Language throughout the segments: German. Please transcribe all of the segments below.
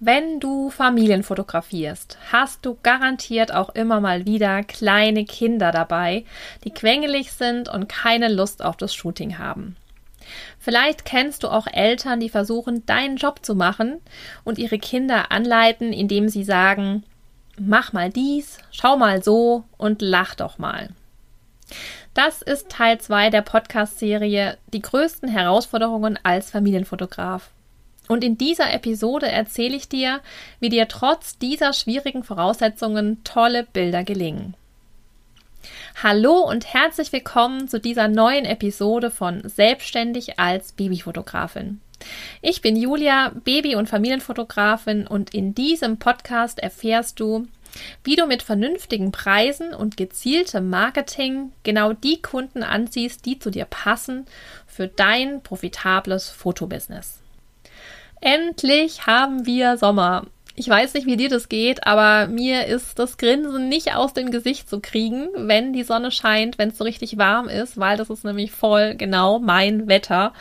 Wenn du Familien fotografierst, hast du garantiert auch immer mal wieder kleine Kinder dabei, die quengelig sind und keine Lust auf das Shooting haben. Vielleicht kennst du auch Eltern, die versuchen, deinen Job zu machen und ihre Kinder anleiten, indem sie sagen, mach mal dies, schau mal so und lach doch mal. Das ist Teil 2 der Podcast-Serie Die größten Herausforderungen als Familienfotograf. Und in dieser Episode erzähle ich dir, wie dir trotz dieser schwierigen Voraussetzungen tolle Bilder gelingen. Hallo und herzlich willkommen zu dieser neuen Episode von Selbstständig als Babyfotografin. Ich bin Julia, Baby- und Familienfotografin und in diesem Podcast erfährst du, wie du mit vernünftigen Preisen und gezieltem Marketing genau die Kunden anziehst, die zu dir passen für dein profitables Fotobusiness. Endlich haben wir Sommer. Ich weiß nicht, wie dir das geht, aber mir ist das Grinsen nicht aus dem Gesicht zu kriegen, wenn die Sonne scheint, wenn es so richtig warm ist, weil das ist nämlich voll genau mein Wetter.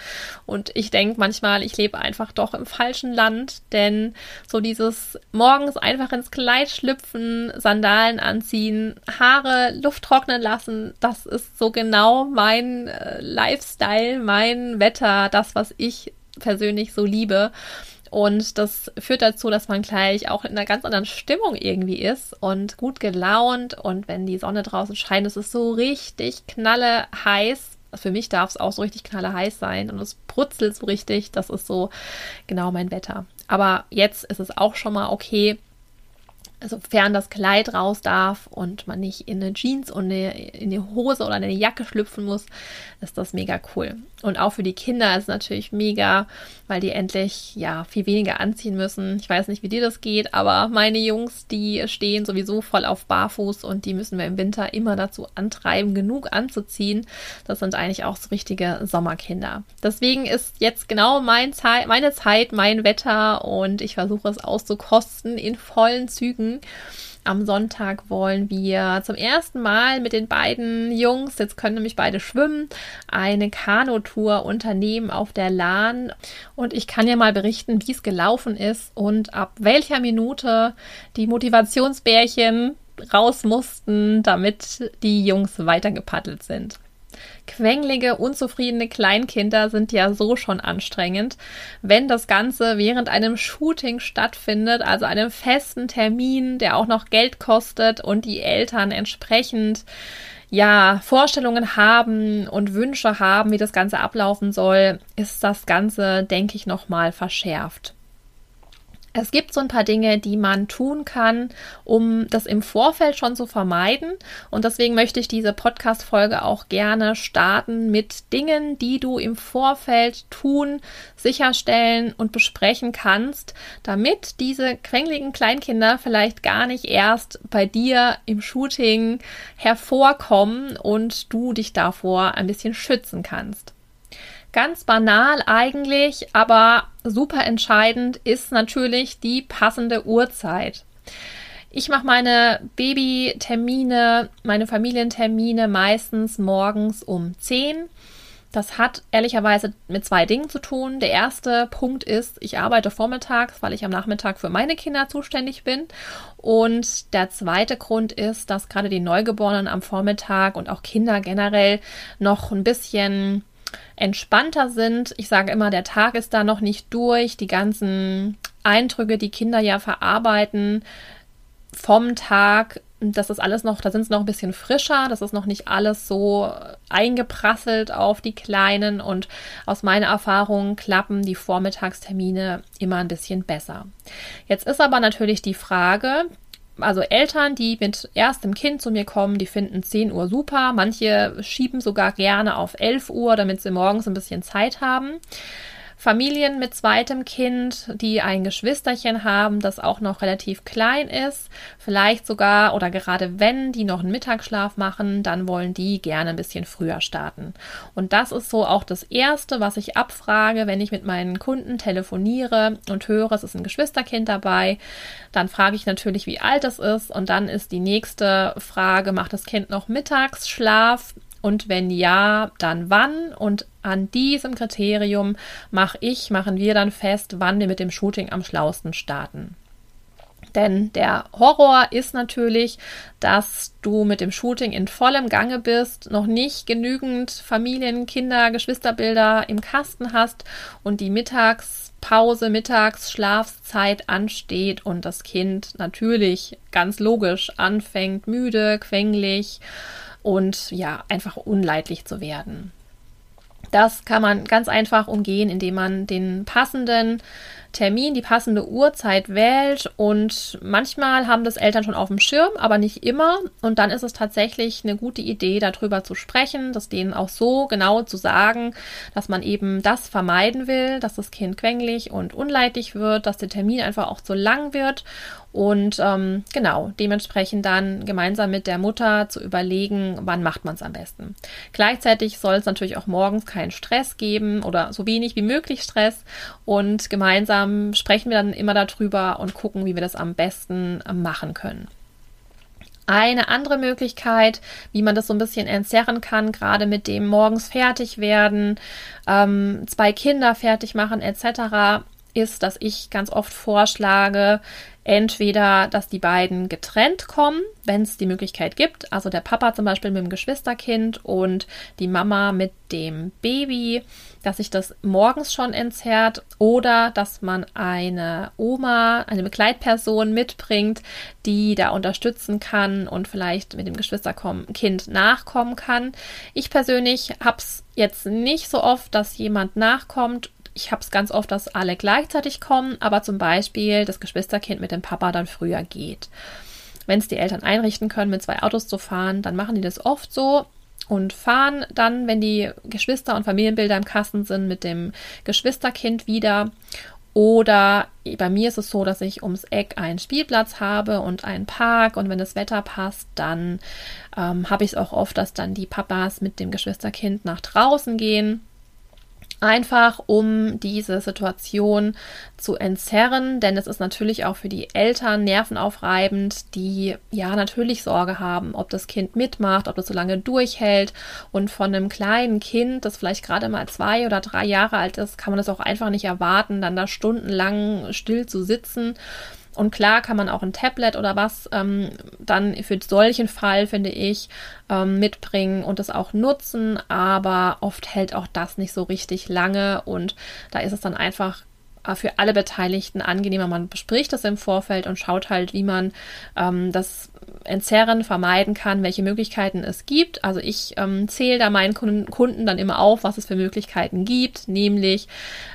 Und ich denke manchmal, ich lebe einfach doch im falschen Land, denn so dieses morgens einfach ins Kleid schlüpfen, Sandalen anziehen, Haare Luft trocknen lassen, das ist so genau mein äh, Lifestyle, mein Wetter, das, was ich persönlich so liebe. Und das führt dazu, dass man gleich auch in einer ganz anderen Stimmung irgendwie ist und gut gelaunt. Und wenn die Sonne draußen scheint, ist es so richtig knalle heiß. Für mich darf es auch so richtig knalle heiß sein und es brutzelt so richtig. Das ist so genau mein Wetter. Aber jetzt ist es auch schon mal okay, sofern das Kleid raus darf und man nicht in eine Jeans und eine, in eine Hose oder eine Jacke schlüpfen muss, ist das mega cool. Und auch für die Kinder ist es natürlich mega, weil die endlich ja viel weniger anziehen müssen. Ich weiß nicht, wie dir das geht, aber meine Jungs, die stehen sowieso voll auf Barfuß und die müssen wir im Winter immer dazu antreiben, genug anzuziehen. Das sind eigentlich auch so richtige Sommerkinder. Deswegen ist jetzt genau mein Zeit, meine Zeit, mein Wetter und ich versuche es auszukosten in vollen Zügen. Am Sonntag wollen wir zum ersten Mal mit den beiden Jungs, jetzt können nämlich beide schwimmen, eine Kanutour unternehmen auf der Lahn. Und ich kann ja mal berichten, wie es gelaufen ist und ab welcher Minute die Motivationsbärchen raus mussten, damit die Jungs weitergepaddelt sind. Quengelige, unzufriedene Kleinkinder sind ja so schon anstrengend. Wenn das Ganze während einem Shooting stattfindet, also einem festen Termin, der auch noch Geld kostet und die Eltern entsprechend ja, Vorstellungen haben und Wünsche haben, wie das Ganze ablaufen soll, ist das Ganze, denke ich, nochmal verschärft. Es gibt so ein paar Dinge, die man tun kann, um das im Vorfeld schon zu vermeiden. Und deswegen möchte ich diese Podcast-Folge auch gerne starten mit Dingen, die du im Vorfeld tun, sicherstellen und besprechen kannst, damit diese quengeligen Kleinkinder vielleicht gar nicht erst bei dir im Shooting hervorkommen und du dich davor ein bisschen schützen kannst. Ganz banal eigentlich, aber super entscheidend ist natürlich die passende Uhrzeit. Ich mache meine Babytermine, meine Familientermine meistens morgens um 10. Das hat ehrlicherweise mit zwei Dingen zu tun. Der erste Punkt ist, ich arbeite vormittags, weil ich am Nachmittag für meine Kinder zuständig bin. Und der zweite Grund ist, dass gerade die Neugeborenen am Vormittag und auch Kinder generell noch ein bisschen entspannter sind. Ich sage immer, der Tag ist da noch nicht durch. Die ganzen Eindrücke, die Kinder ja verarbeiten vom Tag, das ist alles noch, da sind sie noch ein bisschen frischer, das ist noch nicht alles so eingeprasselt auf die Kleinen und aus meiner Erfahrung klappen die Vormittagstermine immer ein bisschen besser. Jetzt ist aber natürlich die Frage, also Eltern, die mit erstem Kind zu mir kommen, die finden 10 Uhr super. Manche schieben sogar gerne auf 11 Uhr, damit sie morgens ein bisschen Zeit haben. Familien mit zweitem Kind, die ein Geschwisterchen haben, das auch noch relativ klein ist, vielleicht sogar oder gerade wenn die noch einen Mittagsschlaf machen, dann wollen die gerne ein bisschen früher starten. Und das ist so auch das Erste, was ich abfrage, wenn ich mit meinen Kunden telefoniere und höre, es ist ein Geschwisterkind dabei. Dann frage ich natürlich, wie alt es ist und dann ist die nächste Frage, macht das Kind noch Mittagsschlaf? Und wenn ja, dann wann? Und an diesem Kriterium mache ich, machen wir dann fest, wann wir mit dem Shooting am schlausten starten. Denn der Horror ist natürlich, dass du mit dem Shooting in vollem Gange bist, noch nicht genügend Familien, Kinder, Geschwisterbilder im Kasten hast und die Mittagspause, Mittagsschlafzeit ansteht und das Kind natürlich ganz logisch anfängt, müde, quengelig und ja, einfach unleidlich zu werden. Das kann man ganz einfach umgehen, indem man den passenden Termin, die passende Uhrzeit wählt und manchmal haben das Eltern schon auf dem Schirm, aber nicht immer und dann ist es tatsächlich eine gute Idee, darüber zu sprechen, das denen auch so genau zu sagen, dass man eben das vermeiden will, dass das Kind quengelig und unleidlich wird, dass der Termin einfach auch zu lang wird und ähm, genau, dementsprechend dann gemeinsam mit der Mutter zu überlegen, wann macht man es am besten. Gleichzeitig soll es natürlich auch morgens keinen Stress geben oder so wenig wie möglich Stress. Und gemeinsam sprechen wir dann immer darüber und gucken, wie wir das am besten machen können. Eine andere Möglichkeit, wie man das so ein bisschen entzerren kann, gerade mit dem morgens fertig werden, ähm, zwei Kinder fertig machen etc., ist, dass ich ganz oft vorschlage, entweder, dass die beiden getrennt kommen, wenn es die Möglichkeit gibt, also der Papa zum Beispiel mit dem Geschwisterkind und die Mama mit dem Baby, dass sich das morgens schon entzerrt oder dass man eine Oma, eine Begleitperson mitbringt, die da unterstützen kann und vielleicht mit dem Geschwisterkind nachkommen kann. Ich persönlich habe es jetzt nicht so oft, dass jemand nachkommt ich habe es ganz oft, dass alle gleichzeitig kommen, aber zum Beispiel das Geschwisterkind mit dem Papa dann früher geht. Wenn es die Eltern einrichten können, mit zwei Autos zu fahren, dann machen die das oft so und fahren dann, wenn die Geschwister und Familienbilder im Kasten sind, mit dem Geschwisterkind wieder. Oder bei mir ist es so, dass ich ums Eck einen Spielplatz habe und einen Park und wenn das Wetter passt, dann ähm, habe ich es auch oft, dass dann die Papas mit dem Geschwisterkind nach draußen gehen Einfach um diese Situation zu entzerren, denn es ist natürlich auch für die Eltern nervenaufreibend, die ja natürlich Sorge haben, ob das Kind mitmacht, ob das so lange durchhält. Und von einem kleinen Kind, das vielleicht gerade mal zwei oder drei Jahre alt ist, kann man das auch einfach nicht erwarten, dann da stundenlang still zu sitzen und klar kann man auch ein Tablet oder was ähm, dann für solchen Fall, finde ich, ähm, mitbringen und es auch nutzen, aber oft hält auch das nicht so richtig lange und da ist es dann einfach äh, für alle Beteiligten angenehmer. Man bespricht das im Vorfeld und schaut halt, wie man ähm, das Entzerren vermeiden kann, welche Möglichkeiten es gibt. Also ich ähm, zähle da meinen Kunden dann immer auf, was es für Möglichkeiten gibt, nämlich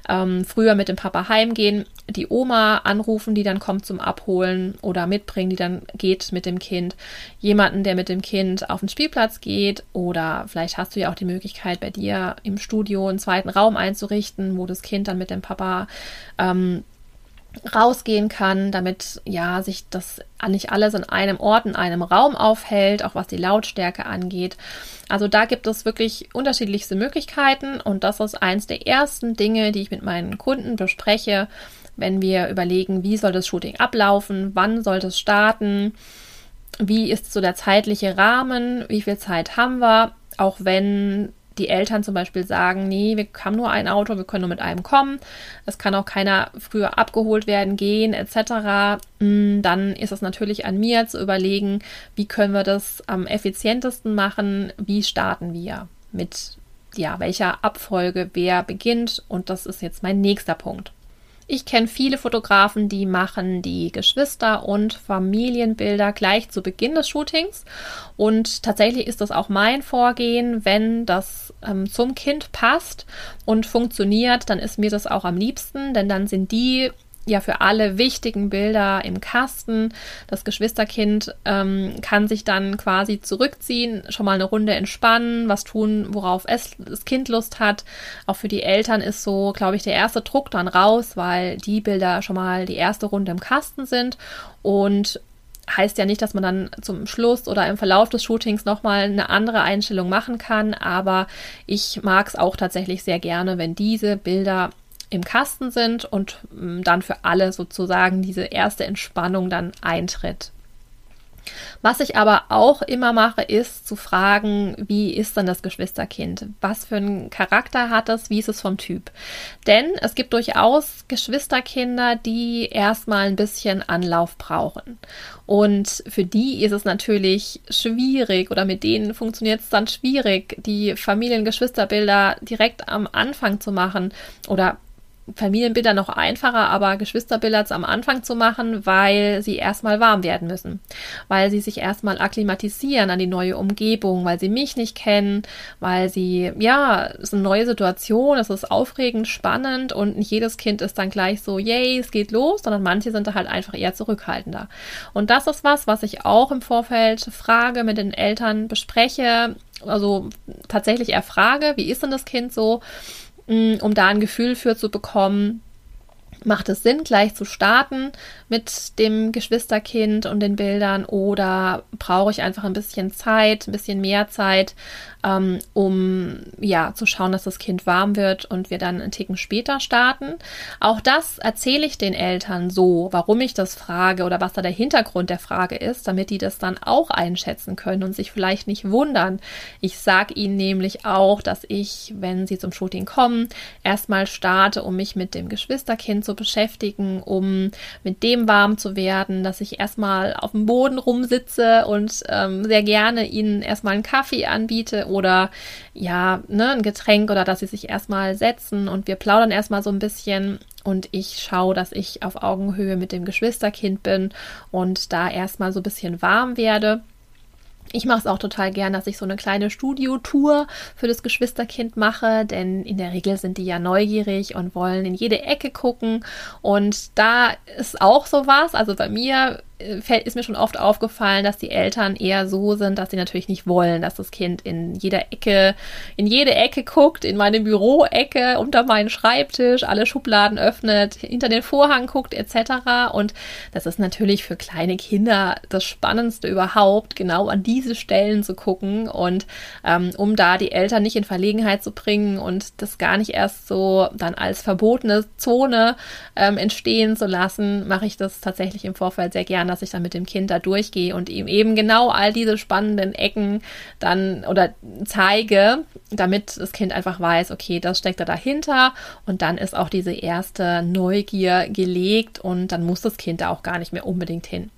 ähm, früher mit dem Papa heimgehen, die Oma anrufen, die dann kommt zum Abholen oder mitbringen, die dann geht mit dem Kind, jemanden, der mit dem Kind auf den Spielplatz geht oder vielleicht hast du ja auch die Möglichkeit, bei dir im Studio einen zweiten Raum einzurichten, wo das Kind dann mit dem Papa ähm, rausgehen kann, damit ja sich das nicht alles in einem Ort, in einem Raum aufhält, auch was die Lautstärke angeht. Also da gibt es wirklich unterschiedlichste Möglichkeiten und das ist eins der ersten Dinge, die ich mit meinen Kunden bespreche, wenn wir überlegen, wie soll das Shooting ablaufen, wann soll es starten, wie ist so der zeitliche Rahmen, wie viel Zeit haben wir, auch wenn die Eltern zum Beispiel sagen, nee, wir haben nur ein Auto, wir können nur mit einem kommen, es kann auch keiner früher abgeholt werden, gehen etc., mm, dann ist es natürlich an mir zu überlegen, wie können wir das am effizientesten machen, wie starten wir mit ja, welcher Abfolge wer beginnt und das ist jetzt mein nächster Punkt. Ich kenne viele Fotografen, die machen die Geschwister- und Familienbilder gleich zu Beginn des Shootings. Und tatsächlich ist das auch mein Vorgehen, wenn das ähm, zum Kind passt und funktioniert, dann ist mir das auch am liebsten, denn dann sind die ja für alle wichtigen Bilder im Kasten. Das Geschwisterkind ähm, kann sich dann quasi zurückziehen, schon mal eine Runde entspannen, was tun, worauf es, das Kind Lust hat. Auch für die Eltern ist so, glaube ich, der erste Druck dann raus, weil die Bilder schon mal die erste Runde im Kasten sind und heißt ja nicht, dass man dann zum Schluss oder im Verlauf des Shootings nochmal eine andere Einstellung machen kann, aber ich mag es auch tatsächlich sehr gerne, wenn diese Bilder im Kasten sind und mm, dann für alle sozusagen diese erste Entspannung dann eintritt. Was ich aber auch immer mache, ist zu fragen, wie ist denn das Geschwisterkind? Was für einen Charakter hat es? Wie ist es vom Typ? Denn es gibt durchaus Geschwisterkinder, die erstmal ein bisschen Anlauf brauchen. Und für die ist es natürlich schwierig oder mit denen funktioniert es dann schwierig, die Familiengeschwisterbilder direkt am Anfang zu machen oder Familienbilder noch einfacher, aber Geschwisterbilder am Anfang zu machen, weil sie erstmal warm werden müssen, weil sie sich erstmal akklimatisieren an die neue Umgebung, weil sie mich nicht kennen, weil sie, ja, es ist eine neue Situation, es ist aufregend, spannend und nicht jedes Kind ist dann gleich so, yay, es geht los, sondern manche sind da halt einfach eher zurückhaltender. Und das ist was, was ich auch im Vorfeld frage, mit den Eltern bespreche, also tatsächlich erfrage, wie ist denn das Kind so? Mm, um da ein Gefühl für zu bekommen, macht es Sinn, gleich zu starten mit dem Geschwisterkind und den Bildern oder brauche ich einfach ein bisschen Zeit, ein bisschen mehr Zeit, ähm, um ja zu schauen, dass das Kind warm wird und wir dann einen Ticken später starten. Auch das erzähle ich den Eltern so, warum ich das frage oder was da der Hintergrund der Frage ist, damit die das dann auch einschätzen können und sich vielleicht nicht wundern. Ich sage ihnen nämlich auch, dass ich, wenn sie zum Shooting kommen, erstmal starte, um mich mit dem Geschwisterkind zu beschäftigen, um mit dem warm zu werden, dass ich erstmal auf dem Boden rumsitze und ähm, sehr gerne ihnen erstmal einen Kaffee anbiete oder ja, ne, ein Getränk oder dass sie sich erstmal setzen und wir plaudern erstmal so ein bisschen und ich schaue, dass ich auf Augenhöhe mit dem Geschwisterkind bin und da erstmal so ein bisschen warm werde. Ich mache es auch total gern, dass ich so eine kleine Studiotour für das Geschwisterkind mache, denn in der Regel sind die ja neugierig und wollen in jede Ecke gucken. Und da ist auch sowas. Also bei mir ist mir schon oft aufgefallen, dass die Eltern eher so sind, dass sie natürlich nicht wollen, dass das Kind in jeder Ecke, in jede Ecke guckt, in meine Büroecke, unter meinen Schreibtisch, alle Schubladen öffnet, hinter den Vorhang guckt, etc. Und das ist natürlich für kleine Kinder das Spannendste überhaupt, genau an diese Stellen zu gucken und ähm, um da die Eltern nicht in Verlegenheit zu bringen und das gar nicht erst so dann als verbotene Zone ähm, entstehen zu lassen, mache ich das tatsächlich im Vorfeld sehr gerne dass ich dann mit dem Kind da durchgehe und ihm eben genau all diese spannenden Ecken dann oder zeige, damit das Kind einfach weiß, okay, das steckt da dahinter und dann ist auch diese erste Neugier gelegt und dann muss das Kind da auch gar nicht mehr unbedingt hin.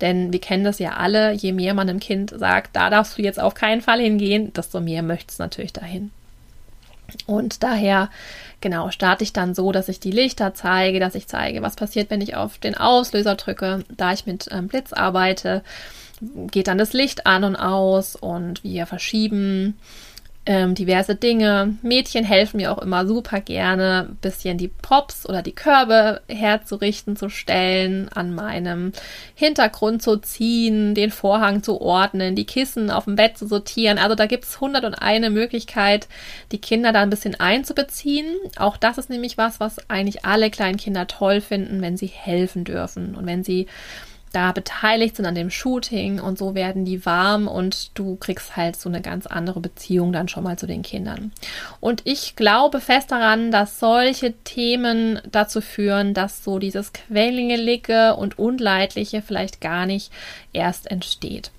Denn wir kennen das ja alle, je mehr man dem Kind sagt, da darfst du jetzt auf keinen Fall hingehen, desto mehr möchte es natürlich dahin. Und daher, genau, starte ich dann so, dass ich die Lichter zeige, dass ich zeige, was passiert, wenn ich auf den Auslöser drücke. Da ich mit ähm, Blitz arbeite, geht dann das Licht an und aus und wir verschieben ähm, diverse Dinge. Mädchen helfen mir auch immer super gerne, bisschen die Props oder die Körbe herzurichten, zu stellen, an meinem Hintergrund zu ziehen, den Vorhang zu ordnen, die Kissen auf dem Bett zu sortieren. Also da gibt es hundert und eine Möglichkeit, die Kinder da ein bisschen einzubeziehen. Auch das ist nämlich was, was eigentlich alle kleinen Kinder toll finden, wenn sie helfen dürfen und wenn sie da beteiligt sind an dem Shooting und so werden die warm und du kriegst halt so eine ganz andere Beziehung dann schon mal zu den Kindern. Und ich glaube fest daran, dass solche Themen dazu führen, dass so dieses Quellingelige und Unleidliche vielleicht gar nicht erst entsteht.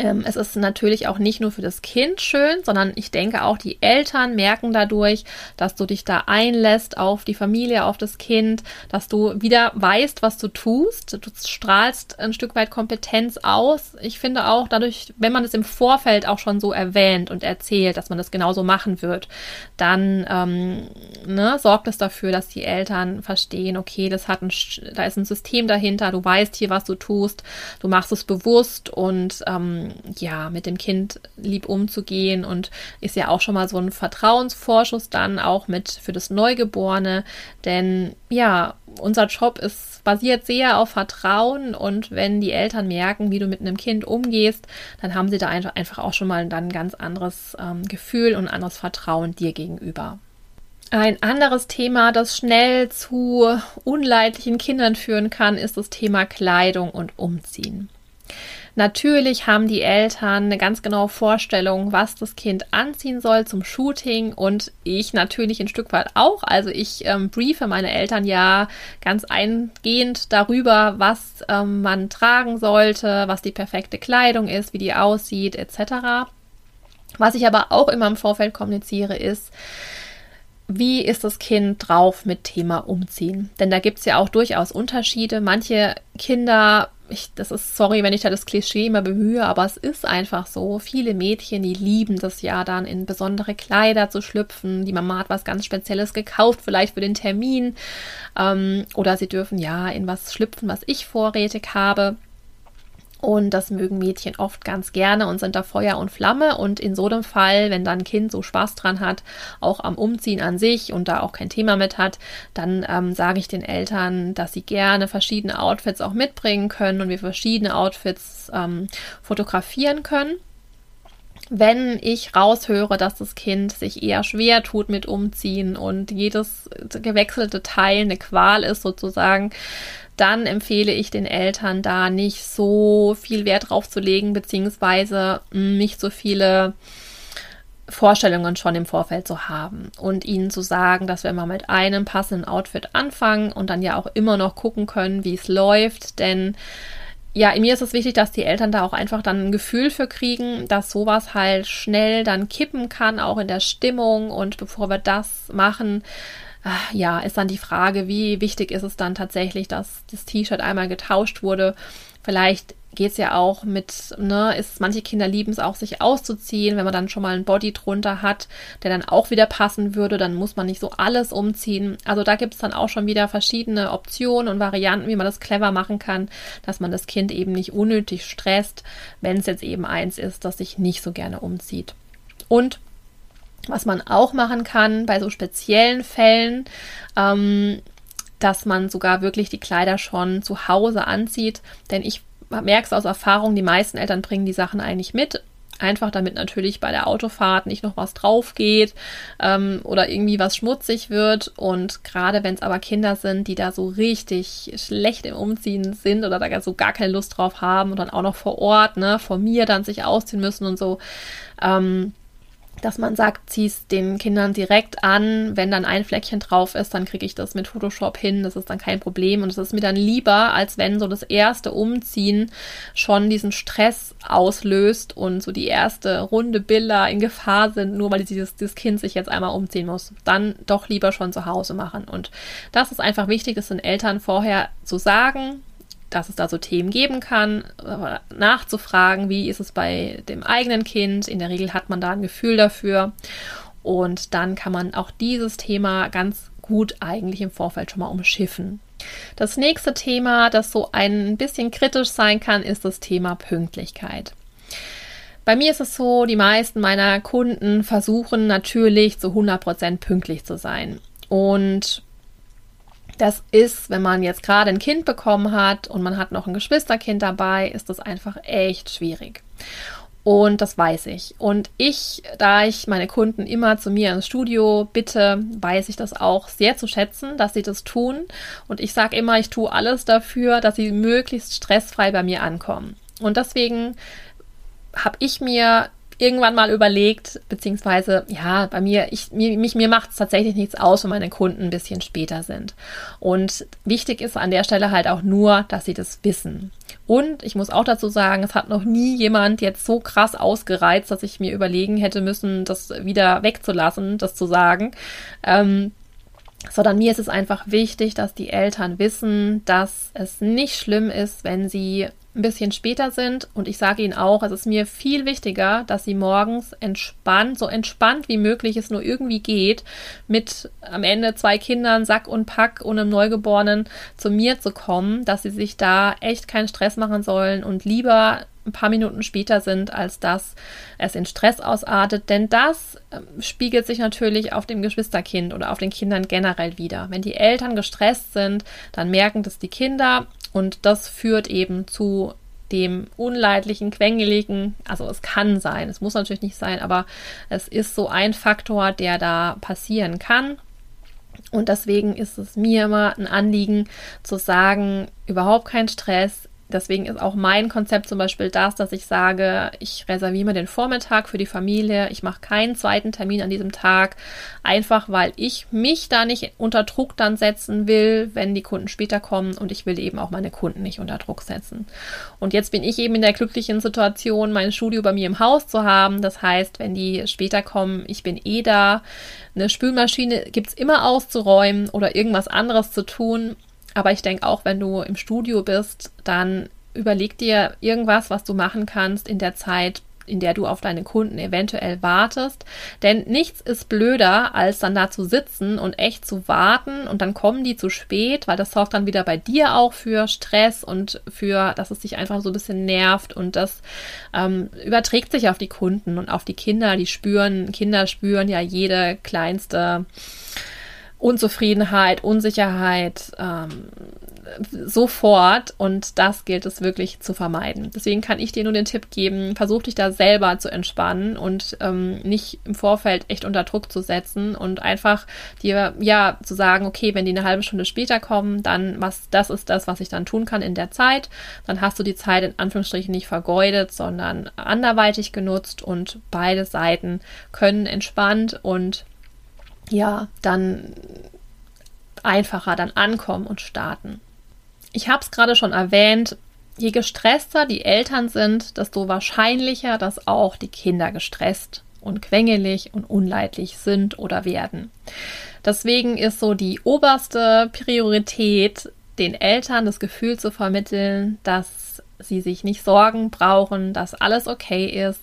Ähm, es ist natürlich auch nicht nur für das Kind schön, sondern ich denke auch die Eltern merken dadurch, dass du dich da einlässt auf die Familie, auf das Kind, dass du wieder weißt, was du tust. Du strahlst ein Stück weit Kompetenz aus. Ich finde auch dadurch, wenn man es im Vorfeld auch schon so erwähnt und erzählt, dass man das genauso machen wird, dann ähm, ne, sorgt es dafür, dass die Eltern verstehen, okay, das hat ein, da ist ein System dahinter, du weißt hier, was du tust, du machst es bewusst und ähm, ja, mit dem Kind lieb umzugehen und ist ja auch schon mal so ein Vertrauensvorschuss dann auch mit für das Neugeborene, denn ja, unser Job ist basiert sehr auf Vertrauen und wenn die Eltern merken, wie du mit einem Kind umgehst, dann haben sie da einfach auch schon mal dann ein ganz anderes ähm, Gefühl und anderes Vertrauen dir gegenüber. Ein anderes Thema, das schnell zu unleidlichen Kindern führen kann, ist das Thema Kleidung und Umziehen. Natürlich haben die Eltern eine ganz genaue Vorstellung, was das Kind anziehen soll zum Shooting und ich natürlich ein Stück weit auch. Also ich ähm, briefe meine Eltern ja ganz eingehend darüber, was ähm, man tragen sollte, was die perfekte Kleidung ist, wie die aussieht etc. Was ich aber auch immer im Vorfeld kommuniziere, ist, wie ist das Kind drauf mit Thema Umziehen? Denn da gibt es ja auch durchaus Unterschiede. Manche Kinder, ich, das ist sorry, wenn ich da das Klischee immer bemühe, aber es ist einfach so. Viele Mädchen, die lieben das ja dann in besondere Kleider zu schlüpfen. Die Mama hat was ganz Spezielles gekauft, vielleicht für den Termin. Ähm, oder sie dürfen ja in was schlüpfen, was ich vorrätig habe. Und das mögen Mädchen oft ganz gerne und sind da Feuer und Flamme. Und in so einem Fall, wenn dann ein Kind so Spaß dran hat, auch am Umziehen an sich und da auch kein Thema mit hat, dann ähm, sage ich den Eltern, dass sie gerne verschiedene Outfits auch mitbringen können und wir verschiedene Outfits ähm, fotografieren können. Wenn ich raushöre, dass das Kind sich eher schwer tut mit Umziehen und jedes gewechselte Teil eine Qual ist sozusagen, dann empfehle ich den Eltern da nicht so viel Wert drauf zu legen, beziehungsweise hm, nicht so viele Vorstellungen schon im Vorfeld zu haben und ihnen zu sagen, dass wir mal mit einem passenden Outfit anfangen und dann ja auch immer noch gucken können, wie es läuft, denn ja, mir ist es wichtig, dass die Eltern da auch einfach dann ein Gefühl für kriegen, dass sowas halt schnell dann kippen kann, auch in der Stimmung. Und bevor wir das machen, ja, ist dann die Frage, wie wichtig ist es dann tatsächlich, dass das T-Shirt einmal getauscht wurde. Vielleicht geht es ja auch mit, ne, ist, manche Kinder lieben es auch, sich auszuziehen, wenn man dann schon mal einen Body drunter hat, der dann auch wieder passen würde, dann muss man nicht so alles umziehen. Also da gibt es dann auch schon wieder verschiedene Optionen und Varianten, wie man das clever machen kann, dass man das Kind eben nicht unnötig stresst, wenn es jetzt eben eins ist, das sich nicht so gerne umzieht. Und was man auch machen kann bei so speziellen Fällen, ähm, dass man sogar wirklich die Kleider schon zu Hause anzieht. Denn ich merke es aus Erfahrung, die meisten Eltern bringen die Sachen eigentlich mit. Einfach damit natürlich bei der Autofahrt nicht noch was drauf geht ähm, oder irgendwie was schmutzig wird. Und gerade wenn es aber Kinder sind, die da so richtig schlecht im Umziehen sind oder da so gar keine Lust drauf haben und dann auch noch vor Ort, ne, vor mir dann sich ausziehen müssen und so, ähm, dass man sagt, zieh den Kindern direkt an, wenn dann ein Fleckchen drauf ist, dann kriege ich das mit Photoshop hin, das ist dann kein Problem. Und es ist mir dann lieber, als wenn so das erste Umziehen schon diesen Stress auslöst und so die erste Runde Bilder in Gefahr sind, nur weil dieses, dieses Kind sich jetzt einmal umziehen muss. Dann doch lieber schon zu Hause machen. Und das ist einfach wichtig, das den Eltern vorher zu sagen, dass es da so Themen geben kann, nachzufragen, wie ist es bei dem eigenen Kind. In der Regel hat man da ein Gefühl dafür. Und dann kann man auch dieses Thema ganz gut eigentlich im Vorfeld schon mal umschiffen. Das nächste Thema, das so ein bisschen kritisch sein kann, ist das Thema Pünktlichkeit. Bei mir ist es so, die meisten meiner Kunden versuchen natürlich zu 100% pünktlich zu sein. Und das ist, wenn man jetzt gerade ein Kind bekommen hat und man hat noch ein Geschwisterkind dabei, ist das einfach echt schwierig. Und das weiß ich. Und ich, da ich meine Kunden immer zu mir ins Studio bitte, weiß ich das auch sehr zu schätzen, dass sie das tun. Und ich sage immer, ich tue alles dafür, dass sie möglichst stressfrei bei mir ankommen. Und deswegen habe ich mir irgendwann mal überlegt, beziehungsweise, ja, bei mir, ich, mir, mich, mir macht es tatsächlich nichts aus, wenn meine Kunden ein bisschen später sind. Und wichtig ist an der Stelle halt auch nur, dass sie das wissen. Und ich muss auch dazu sagen, es hat noch nie jemand jetzt so krass ausgereizt, dass ich mir überlegen hätte müssen, das wieder wegzulassen, das zu sagen. Ähm, sondern mir ist es einfach wichtig, dass die Eltern wissen, dass es nicht schlimm ist, wenn sie ein bisschen später sind. Und ich sage Ihnen auch, es ist mir viel wichtiger, dass Sie morgens entspannt, so entspannt wie möglich es nur irgendwie geht, mit am Ende zwei Kindern, Sack und Pack und einem Neugeborenen zu mir zu kommen, dass Sie sich da echt keinen Stress machen sollen und lieber ein paar Minuten später sind, als dass es in Stress ausartet. Denn das ähm, spiegelt sich natürlich auf dem Geschwisterkind oder auf den Kindern generell wieder. Wenn die Eltern gestresst sind, dann merken das die Kinder und das führt eben zu dem unleidlichen, quengeligen, also es kann sein, es muss natürlich nicht sein, aber es ist so ein Faktor, der da passieren kann. Und deswegen ist es mir immer ein Anliegen zu sagen, überhaupt kein Stress, Deswegen ist auch mein Konzept zum Beispiel das, dass ich sage, ich reserviere mir den Vormittag für die Familie, ich mache keinen zweiten Termin an diesem Tag, einfach weil ich mich da nicht unter Druck dann setzen will, wenn die Kunden später kommen und ich will eben auch meine Kunden nicht unter Druck setzen. Und jetzt bin ich eben in der glücklichen Situation, mein Studio bei mir im Haus zu haben. Das heißt, wenn die später kommen, ich bin eh da. Eine Spülmaschine gibt es immer auszuräumen oder irgendwas anderes zu tun. Aber ich denke auch, wenn du im Studio bist, dann überleg dir irgendwas, was du machen kannst in der Zeit, in der du auf deine Kunden eventuell wartest. Denn nichts ist blöder, als dann da zu sitzen und echt zu warten und dann kommen die zu spät, weil das sorgt dann wieder bei dir auch für Stress und für, dass es dich einfach so ein bisschen nervt und das ähm, überträgt sich auf die Kunden und auf die Kinder. Die spüren, Kinder spüren ja jede kleinste Unzufriedenheit, Unsicherheit ähm, sofort und das gilt es wirklich zu vermeiden. Deswegen kann ich dir nur den Tipp geben, versuch dich da selber zu entspannen und ähm, nicht im Vorfeld echt unter Druck zu setzen und einfach dir ja zu sagen, okay, wenn die eine halbe Stunde später kommen, dann was das ist das, was ich dann tun kann in der Zeit. Dann hast du die Zeit in Anführungsstrichen nicht vergeudet, sondern anderweitig genutzt und beide Seiten können entspannt und ja, dann einfacher dann ankommen und starten. Ich habe es gerade schon erwähnt, je gestresster die Eltern sind, desto wahrscheinlicher, dass auch die Kinder gestresst und quengelig und unleidlich sind oder werden. Deswegen ist so die oberste Priorität, den Eltern das Gefühl zu vermitteln, dass sie sich nicht Sorgen brauchen, dass alles okay ist,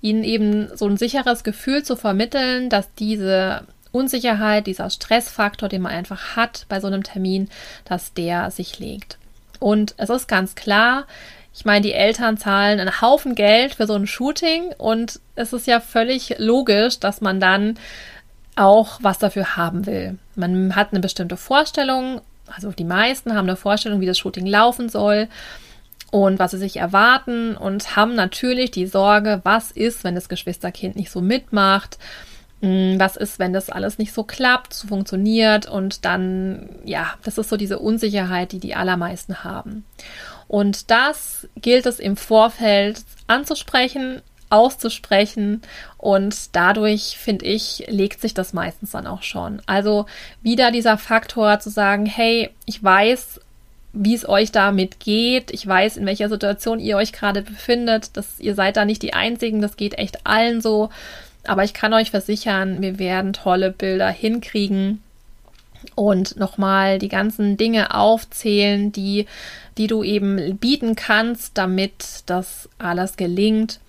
ihnen eben so ein sicheres Gefühl zu vermitteln, dass diese Unsicherheit, dieser Stressfaktor, den man einfach hat bei so einem Termin, dass der sich legt. Und es ist ganz klar, ich meine, die Eltern zahlen einen Haufen Geld für so ein Shooting und es ist ja völlig logisch, dass man dann auch was dafür haben will. Man hat eine bestimmte Vorstellung, also die meisten haben eine Vorstellung, wie das Shooting laufen soll und was sie sich erwarten und haben natürlich die Sorge, was ist, wenn das Geschwisterkind nicht so mitmacht was ist, wenn das alles nicht so klappt, so funktioniert und dann, ja, das ist so diese Unsicherheit, die die allermeisten haben. Und das gilt es im Vorfeld anzusprechen, auszusprechen und dadurch, finde ich, legt sich das meistens dann auch schon. Also wieder dieser Faktor zu sagen, hey, ich weiß, wie es euch damit geht. Ich weiß, in welcher Situation ihr euch gerade befindet. Dass ihr seid da nicht die Einzigen. Das geht echt allen so. Aber ich kann euch versichern, wir werden tolle Bilder hinkriegen und nochmal die ganzen Dinge aufzählen, die, die du eben bieten kannst, damit das alles gelingt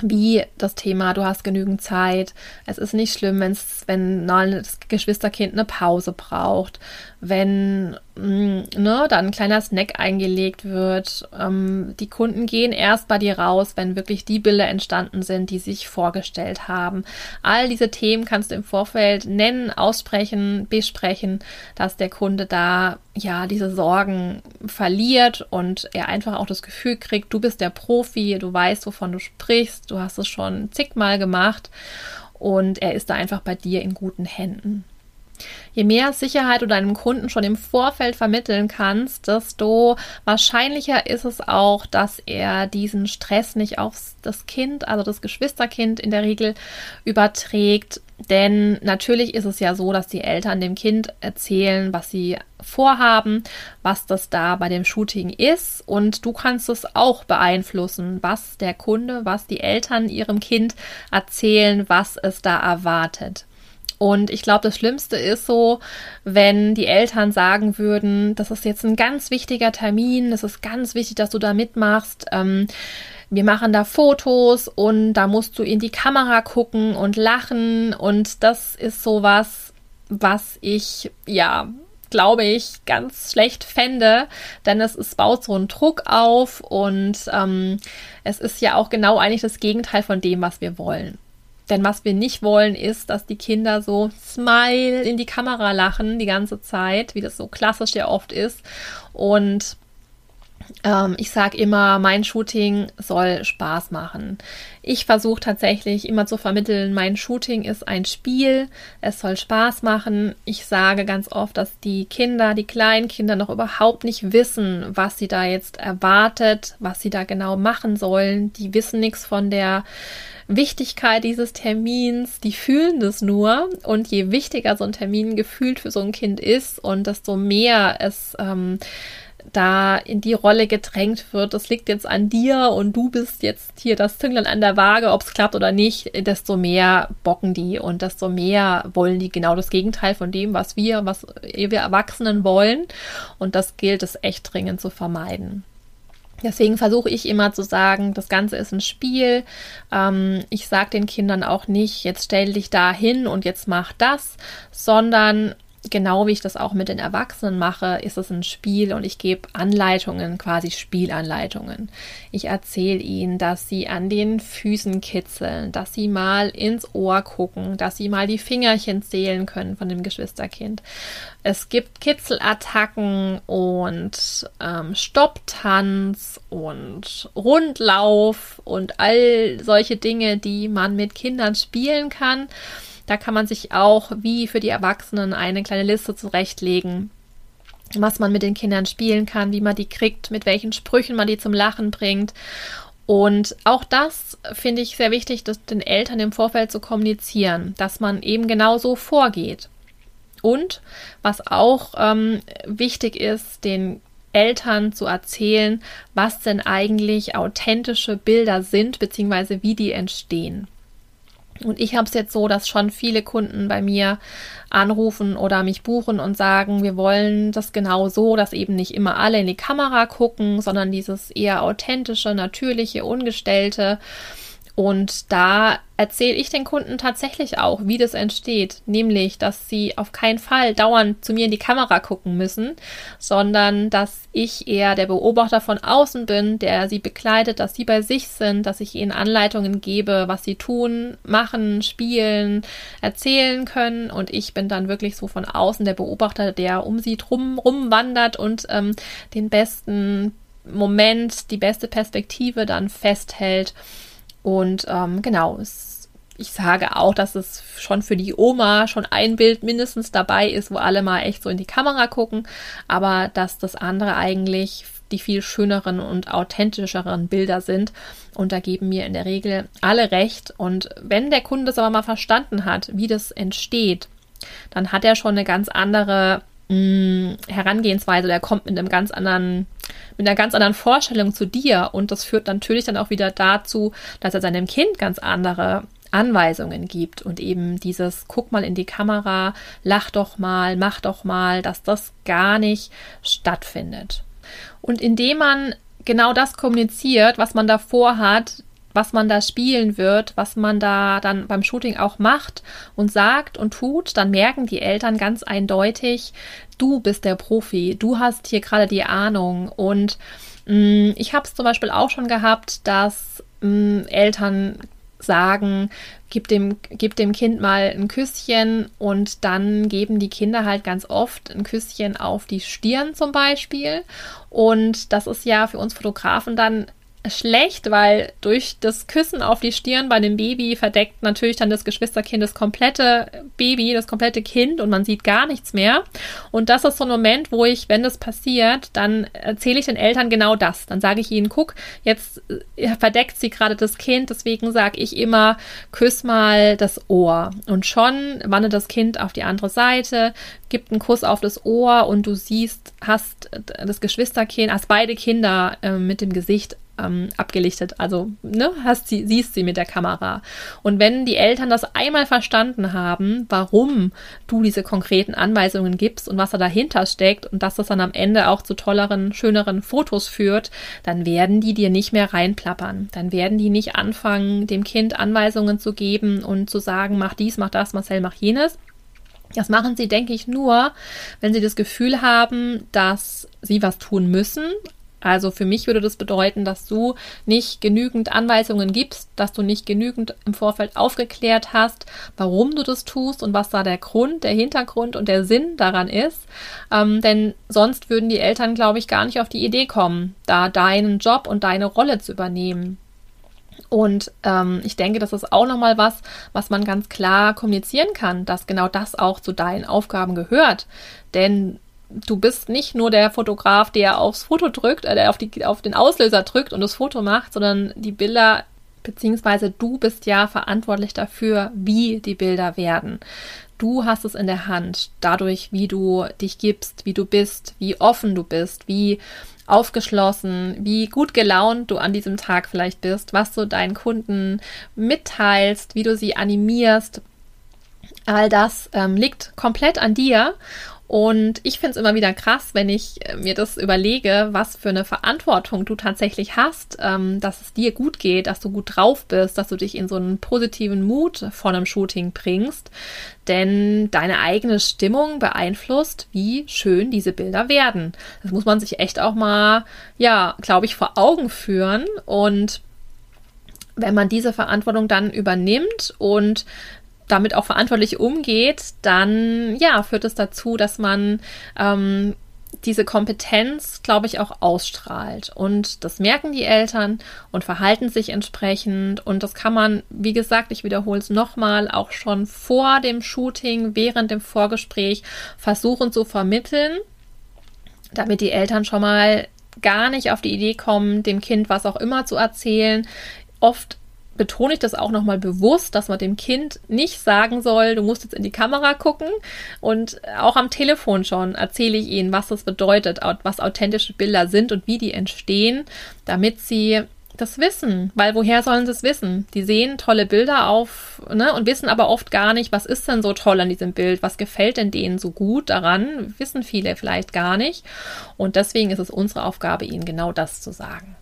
wie das Thema, du hast genügend Zeit. Es ist nicht schlimm, wenn's, wenn das Geschwisterkind eine Pause braucht, wenn mm, ne, dann ein kleiner Snack eingelegt wird. Ähm, die Kunden gehen erst bei dir raus, wenn wirklich die Bilder entstanden sind, die sich vorgestellt haben. All diese Themen kannst du im Vorfeld nennen, aussprechen, besprechen, dass der Kunde da ja diese Sorgen verliert und er einfach auch das Gefühl kriegt, du bist der Profi, du weißt, wovon du sprichst, du hast es schon zigmal gemacht und er ist da einfach bei dir in guten Händen. Je mehr Sicherheit du deinem Kunden schon im Vorfeld vermitteln kannst, desto wahrscheinlicher ist es auch, dass er diesen Stress nicht auf das Kind, also das Geschwisterkind in der Regel überträgt. Denn natürlich ist es ja so, dass die Eltern dem Kind erzählen, was sie vorhaben, was das da bei dem Shooting ist. Und du kannst es auch beeinflussen, was der Kunde, was die Eltern ihrem Kind erzählen, was es da erwartet. Und ich glaube, das Schlimmste ist so, wenn die Eltern sagen würden, das ist jetzt ein ganz wichtiger Termin, es ist ganz wichtig, dass du da mitmachst. Ähm, wir machen da Fotos und da musst du in die Kamera gucken und lachen. Und das ist sowas, was ich, ja, glaube ich, ganz schlecht fände, denn es, es baut so einen Druck auf und ähm, es ist ja auch genau eigentlich das Gegenteil von dem, was wir wollen. Denn was wir nicht wollen, ist, dass die Kinder so smile in die Kamera lachen die ganze Zeit, wie das so klassisch ja oft ist. Und Ähm, ich sage immer, mein Shooting soll Spaß machen. Ich versuche tatsächlich immer zu vermitteln, mein Shooting ist ein Spiel, es soll Spaß machen. Ich sage ganz oft, dass die Kinder, die kleinen Kinder noch überhaupt nicht wissen, was sie da jetzt erwartet, was sie da genau machen sollen. Die wissen nichts von der Wichtigkeit dieses Termins, die fühlen das nur und je wichtiger so ein Termin gefühlt für so ein Kind ist und desto mehr es ähm, da in die Rolle gedrängt wird, das liegt jetzt an dir und du bist jetzt hier das Zünglein an der Waage, ob es klappt oder nicht, desto mehr bocken die und desto mehr wollen die genau das Gegenteil von dem, was wir, was wir Erwachsenen wollen. Und das gilt es echt dringend zu vermeiden. Deswegen versuche ich immer zu sagen, das Ganze ist ein Spiel. Ähm, ich sage den Kindern auch nicht, jetzt stell dich da hin und jetzt mach das, sondern genau wie ich das auch mit den Erwachsenen mache, ist es ein Spiel und ich gebe Anleitungen, quasi Spielanleitungen. Ich erzähle ihnen, dass sie an den Füßen kitzeln, dass sie mal ins Ohr gucken, dass sie mal die Fingerchen zählen können von dem Geschwisterkind. Es gibt Kitzelattacken und ähm, Stopptanz und Rundlauf und all solche Dinge, die man mit Kindern spielen kann. Da kann man sich auch wie für die Erwachsenen eine kleine Liste zurechtlegen, was man mit den Kindern spielen kann, wie man die kriegt, mit welchen Sprüchen man die zum Lachen bringt. Und auch das finde ich sehr wichtig, das den Eltern im Vorfeld zu kommunizieren, dass man eben genau so vorgeht. Und was auch ähm, wichtig ist, den Eltern zu erzählen, was denn eigentlich authentische Bilder sind, beziehungsweise wie die entstehen. Und ich habe es jetzt so, dass schon viele Kunden bei mir anrufen oder mich buchen und sagen, wir wollen das genau so, dass eben nicht immer alle in die Kamera gucken, sondern dieses eher authentische, natürliche, ungestellte. Und da erzähle ich den Kunden tatsächlich auch, wie das entsteht, nämlich, dass sie auf keinen Fall dauernd zu mir in die Kamera gucken müssen, sondern dass ich eher der Beobachter von außen bin, der sie begleitet, dass sie bei sich sind, dass ich ihnen Anleitungen gebe, was sie tun, machen, spielen, erzählen können. Und ich bin dann wirklich so von außen der Beobachter, der um sie drum rumwandert und ähm, den besten Moment, die beste Perspektive dann festhält und ähm, genau, es, ich sage auch, dass es schon für die Oma schon ein Bild mindestens dabei ist, wo alle mal echt so in die Kamera gucken, aber dass das andere eigentlich die viel schöneren und authentischeren Bilder sind. Und da geben mir in der Regel alle recht. Und wenn der Kunde das aber mal verstanden hat, wie das entsteht, dann hat er schon eine ganz andere Herangehensweise. Der kommt mit einem ganz anderen mit einer ganz anderen Vorstellung zu dir und das führt natürlich dann auch wieder dazu, dass er seinem Kind ganz andere Anweisungen gibt und eben dieses guck mal in die Kamera, lach doch mal, mach doch mal, dass das gar nicht stattfindet. Und indem man genau das kommuniziert, was man davor hat, was man da spielen wird, was man da dann beim Shooting auch macht und sagt und tut, dann merken die Eltern ganz eindeutig, du bist der Profi, du hast hier gerade die Ahnung. Und mh, mm, ich habe es zum Beispiel auch schon gehabt, dass mh, mm, Eltern sagen, gib dem, gib dem Kind mal ein Küsschen und dann geben die Kinder halt ganz oft ein Küsschen auf die Stirn zum Beispiel. Und das ist ja für uns Fotografen dann schlecht, weil durch das Küssen auf die Stirn bei dem Baby verdeckt natürlich dann das Geschwisterkind das komplette Baby, das komplette Kind und man sieht gar nichts mehr. Und das ist so ein Moment, wo ich, wenn das passiert, dann erzähle ich den Eltern genau das. Dann sage ich ihnen, guck, jetzt äh, verdeckt sie gerade das Kind, deswegen sage ich immer, küss mal das Ohr. Und schon wandert das Kind auf die andere Seite, gibt einen Kuss auf das Ohr und du siehst, hast das Geschwisterkind, hast beide Kinder äh, mit dem Gesicht ähm, abgelichtet. Also ne, hast sie, siehst sie mit der Kamera. Und wenn die Eltern das einmal verstanden haben, warum du diese konkreten Anweisungen gibst und was da dahinter steckt und dass das dann am Ende auch zu tolleren, schöneren Fotos führt, dann werden die dir nicht mehr reinplappern. Dann werden die nicht anfangen, dem Kind Anweisungen zu geben und zu sagen, mach dies, mach das, Marcel, mach jenes. Das machen sie, denke ich, nur, wenn sie das Gefühl haben, dass sie was tun müssen, Also für mich würde das bedeuten, dass du nicht genügend Anweisungen gibst, dass du nicht genügend im Vorfeld aufgeklärt hast, warum du das tust und was da der Grund, der Hintergrund und der Sinn daran ist. Ähm, denn sonst würden die Eltern, glaube ich, gar nicht auf die Idee kommen, da deinen Job und deine Rolle zu übernehmen. Und ähm, ich denke, das ist auch nochmal was, was man ganz klar kommunizieren kann, dass genau das auch zu deinen Aufgaben gehört. Denn du bist nicht nur der Fotograf, der aufs Foto drückt, äh, der auf, die, auf den Auslöser drückt und das Foto macht, sondern die Bilder, beziehungsweise du bist ja verantwortlich dafür, wie die Bilder werden. Du hast es in der Hand, dadurch, wie du dich gibst, wie du bist, wie offen du bist, wie aufgeschlossen, wie gut gelaunt du an diesem Tag vielleicht bist, was du deinen Kunden mitteilst, wie du sie animierst. All das ähm, liegt komplett an dir und ich finde es immer wieder krass, wenn ich äh, mir das überlege, was für eine Verantwortung du tatsächlich hast, ähm, dass es dir gut geht, dass du gut drauf bist, dass du dich in so einen positiven Mut vor einem Shooting bringst. Denn deine eigene Stimmung beeinflusst, wie schön diese Bilder werden. Das muss man sich echt auch mal, ja, glaube ich, vor Augen führen. Und wenn man diese Verantwortung dann übernimmt und damit auch verantwortlich umgeht, dann ja, führt es dazu, dass man ähm, diese Kompetenz, glaube ich, auch ausstrahlt. Und das merken die Eltern und verhalten sich entsprechend. Und das kann man, wie gesagt, ich wiederhole es nochmal, auch schon vor dem Shooting, während dem Vorgespräch versuchen zu vermitteln, damit die Eltern schon mal gar nicht auf die Idee kommen, dem Kind was auch immer zu erzählen. Oft betone ich das auch nochmal bewusst, dass man dem Kind nicht sagen soll, du musst jetzt in die Kamera gucken. Und auch am Telefon schon erzähle ich ihnen, was das bedeutet, was authentische Bilder sind und wie die entstehen, damit sie das wissen. Weil woher sollen sie es wissen? Die sehen tolle Bilder auf ne, und wissen aber oft gar nicht, was ist denn so toll an diesem Bild, was gefällt denn denen so gut daran, wissen viele vielleicht gar nicht. Und deswegen ist es unsere Aufgabe, ihnen genau das zu sagen.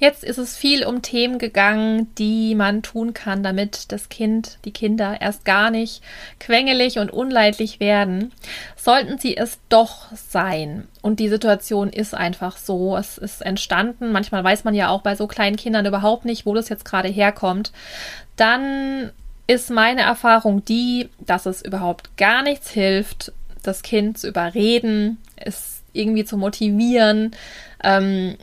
Jetzt ist es viel um Themen gegangen, die man tun kann, damit das Kind, die Kinder erst gar nicht quengelig und unleidlich werden. Sollten sie es doch sein. Und die Situation ist einfach so, es ist entstanden, manchmal weiß man ja auch bei so kleinen Kindern überhaupt nicht, wo das jetzt gerade herkommt, dann ist meine Erfahrung die, dass es überhaupt gar nichts hilft, das Kind zu überreden, es irgendwie zu motivieren, ähm,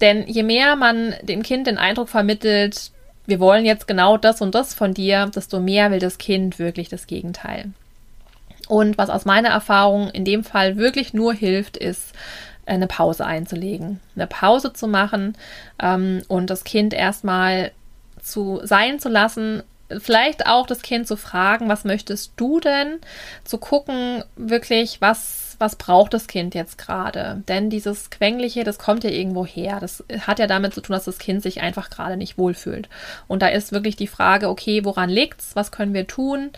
denn je mehr man dem Kind den Eindruck vermittelt, wir wollen jetzt genau das und das von dir, desto mehr will das Kind wirklich das Gegenteil. Und was aus meiner Erfahrung in dem Fall wirklich nur hilft, ist, eine Pause einzulegen, eine Pause zu machen ähm, und das Kind erstmal zu sein zu lassen, vielleicht auch das Kind zu fragen, was möchtest du denn? Zu gucken, wirklich, was was braucht das Kind jetzt gerade? Denn dieses Quengliche, das kommt ja irgendwo her. Das hat ja damit zu tun, dass das Kind sich einfach gerade nicht wohlfühlt. Und da ist wirklich die Frage, okay, woran liegt's? Was können wir tun?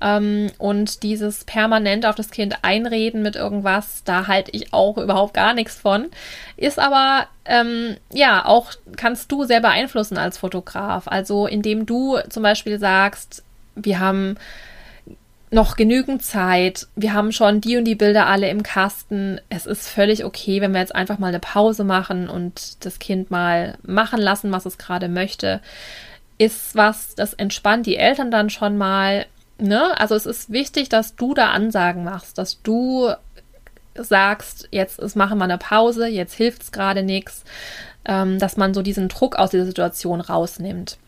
Ähm, und dieses permanent auf das Kind einreden mit irgendwas, da halte ich auch überhaupt gar nichts von. Ist aber, ähm, ja, auch kannst du sehr beeinflussen als Fotograf. Also indem du zum Beispiel sagst, wir haben noch genügend Zeit. Wir haben schon die und die Bilder alle im Kasten. Es ist völlig okay, wenn wir jetzt einfach mal eine Pause machen und das Kind mal machen lassen, was es gerade möchte. Ist was, das entspannt die Eltern dann schon mal. Ne? Also es ist wichtig, dass du da Ansagen machst, dass du sagst, jetzt ist, machen wir eine Pause, jetzt hilft es gerade nichts, ähm, dass man so diesen Druck aus dieser Situation rausnimmt.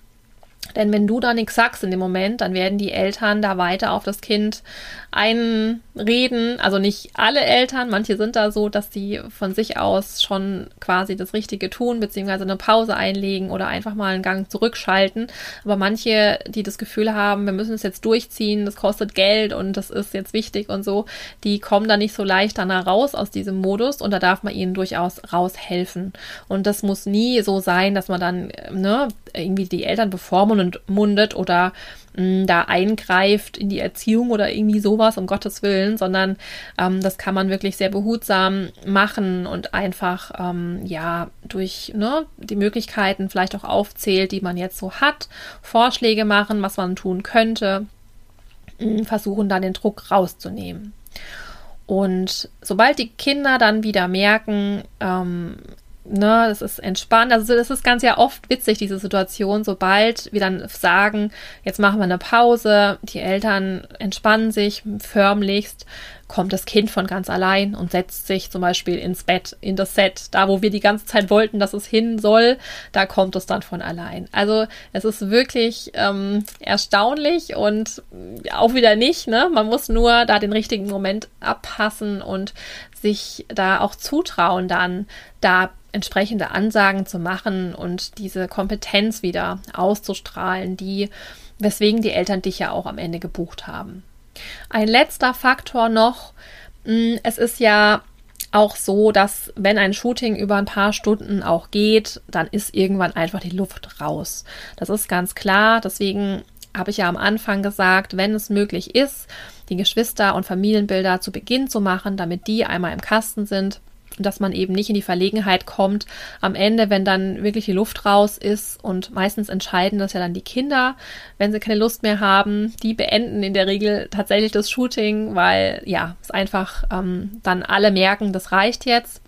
Denn wenn du da nichts sagst in dem Moment, dann werden die Eltern da weiter auf das Kind einreden. Also nicht alle Eltern, manche sind da so, dass sie von sich aus schon quasi das Richtige tun, beziehungsweise eine Pause einlegen oder einfach mal einen Gang zurückschalten. Aber manche, die das Gefühl haben, wir müssen es jetzt durchziehen, das kostet Geld und das ist jetzt wichtig und so, die kommen da nicht so leicht dann raus aus diesem Modus und da darf man ihnen durchaus raushelfen. Und das muss nie so sein, dass man dann ne, irgendwie die Eltern bevormundet oder mh, mm, da eingreift in die Erziehung oder irgendwie sowas, um Gottes Willen, sondern ähm, das kann man wirklich sehr behutsam machen und einfach, ähm, ja, durch ne, die Möglichkeiten vielleicht auch aufzählt, die man jetzt so hat, Vorschläge machen, was man tun könnte, mh, versuchen dann den Druck rauszunehmen. Und sobald die Kinder dann wieder merken, ähm, ne, das ist entspannt. Also das ist ganz ja oft witzig, diese Situation, sobald wir dann sagen, jetzt machen wir eine Pause, die Eltern entspannen sich förmlichst, kommt das Kind von ganz allein und setzt sich zum Beispiel ins Bett, in das Set, da wo wir die ganze Zeit wollten, dass es hin soll, da kommt es dann von allein. Also es ist wirklich ähm, erstaunlich und auch wieder nicht. Ne? Man muss nur da den richtigen Moment abpassen und sich da auch zutrauen, dann da entsprechende Ansagen zu machen und diese Kompetenz wieder auszustrahlen, die weswegen die Eltern dich ja auch am Ende gebucht haben. Ein letzter Faktor noch, mm, es ist ja auch so, dass wenn ein Shooting über ein paar Stunden auch geht, dann ist irgendwann einfach die Luft raus. Das ist ganz klar. Deswegen habe ich ja am Anfang gesagt, wenn es möglich ist, die Geschwister- und Familienbilder zu Beginn zu machen, damit die einmal im Kasten sind, dass man eben nicht in die Verlegenheit kommt, am Ende, wenn dann wirklich die Luft raus ist und meistens entscheiden das ja dann die Kinder, wenn sie keine Lust mehr haben, die beenden in der Regel tatsächlich das Shooting, weil ja, es einfach ähm, dann alle merken, das reicht jetzt.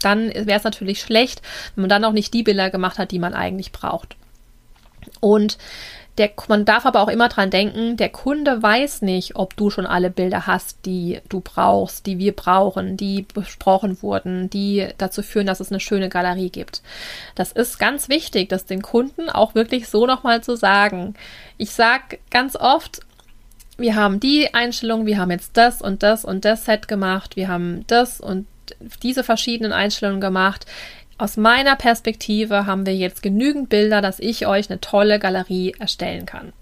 Dann wäre es natürlich schlecht, wenn man dann auch nicht die Bilder gemacht hat, die man eigentlich braucht. Und der, man darf aber auch immer dran denken, der Kunde weiß nicht, ob du schon alle Bilder hast, die du brauchst, die wir brauchen, die besprochen wurden, die dazu führen, dass es eine schöne Galerie gibt. Das ist ganz wichtig, das den Kunden auch wirklich so nochmal zu sagen. Ich sag ganz oft, wir haben die Einstellung, wir haben jetzt das und das und das Set gemacht, wir haben das und diese verschiedenen Einstellungen gemacht aus meiner Perspektive haben wir jetzt genügend Bilder, dass ich euch eine tolle Galerie erstellen kann.